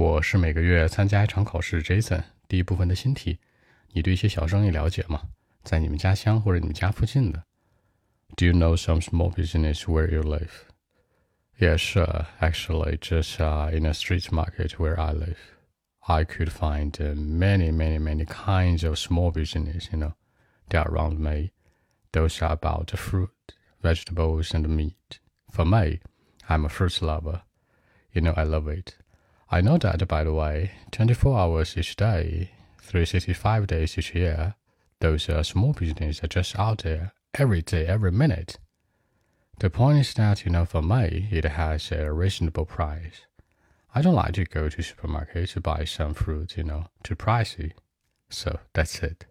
我是每个月参加一场考试，Jason。第一部分的新题，你对一些小生意了解吗？在你们家乡或者你们家附近的？Do you know some small business where you live? Yeah, sure. Actually, just uh, in a street market where I live, I could find uh, many, many, many kinds of small business. You know, they are around me. Those are about fruit, vegetables, and meat. For me, I'm a fruit lover. You know, I love it. I know that, by the way, 24 hours each day, 365 days each year, those uh, small businesses are just out there every day, every minute. The point is that, you know, for me, it has a reasonable price. I don't like to go to supermarket to buy some fruit, you know, too pricey. So that's it.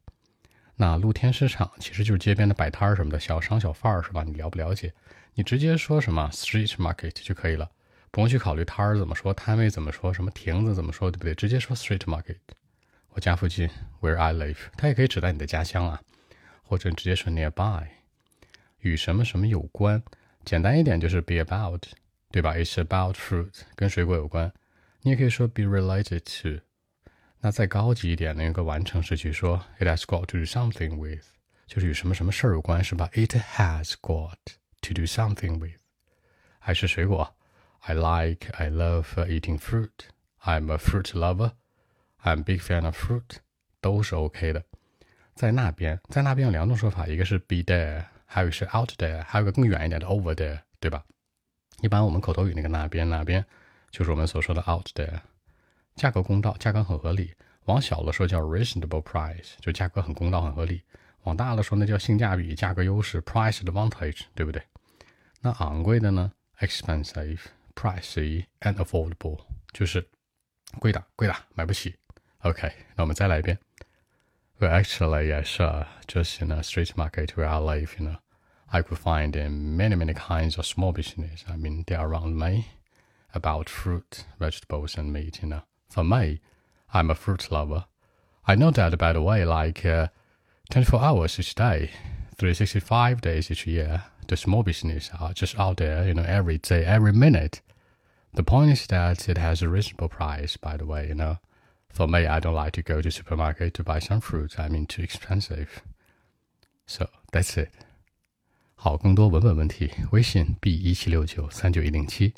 那露天市场其实就是街边的摆摊儿什么的，小商小贩儿是吧？你了不了解？你直接说什么 street market 就可以了， 不用去考虑摊儿怎么说，摊位怎么说，什么亭子怎么说，对不对？直接说 street market。我家附近 where I live，它也可以指代你的家乡啊，或者你直接说 nearby，与什么什么有关。简单一点就是 be about，对吧？It's about fruit，跟水果有关。你也可以说 be related to。那再高级一点的一个完成时去说 it has got to do something with，就是与什么什么事儿有关，是吧？It has got to do something with，还是水果。I like, I love eating fruit. I'm a fruit lover. I'm big fan of fruit，都是 OK 的。在那边，在那边有两种说法，一个是 be there，还有一个是 out there，还有一个更远一点的 over there，对吧？一般我们口头语那个那边那边，就是我们所说的 out there。价格公道，价格很合理。往小了说叫 reasonable price，就价格很公道很合理。往大了说那叫性价比，价格优势 price advantage，对不对？那昂贵的呢？expensive, pricey and affordable，就是贵的贵的买不起。OK，那我们再来一遍。Well, actually, yes, uh, just in a street market where I live, you know, I could find uh, many, many kinds of small business. I mean, they are around me about fruit, vegetables, and meat, you know. For me, I'm a fruit lover. I know that, by the way, like uh, 24 hours each day, 365 days each year, the small business are just out there, you know, every day, every minute. The point is that it has a reasonable price, by the way, you know. For me, I don't like to go to supermarket to buy some fruit. I mean, too expensive. So that's it. 好，更多文本问题，微信 b 一七六九三九一零七。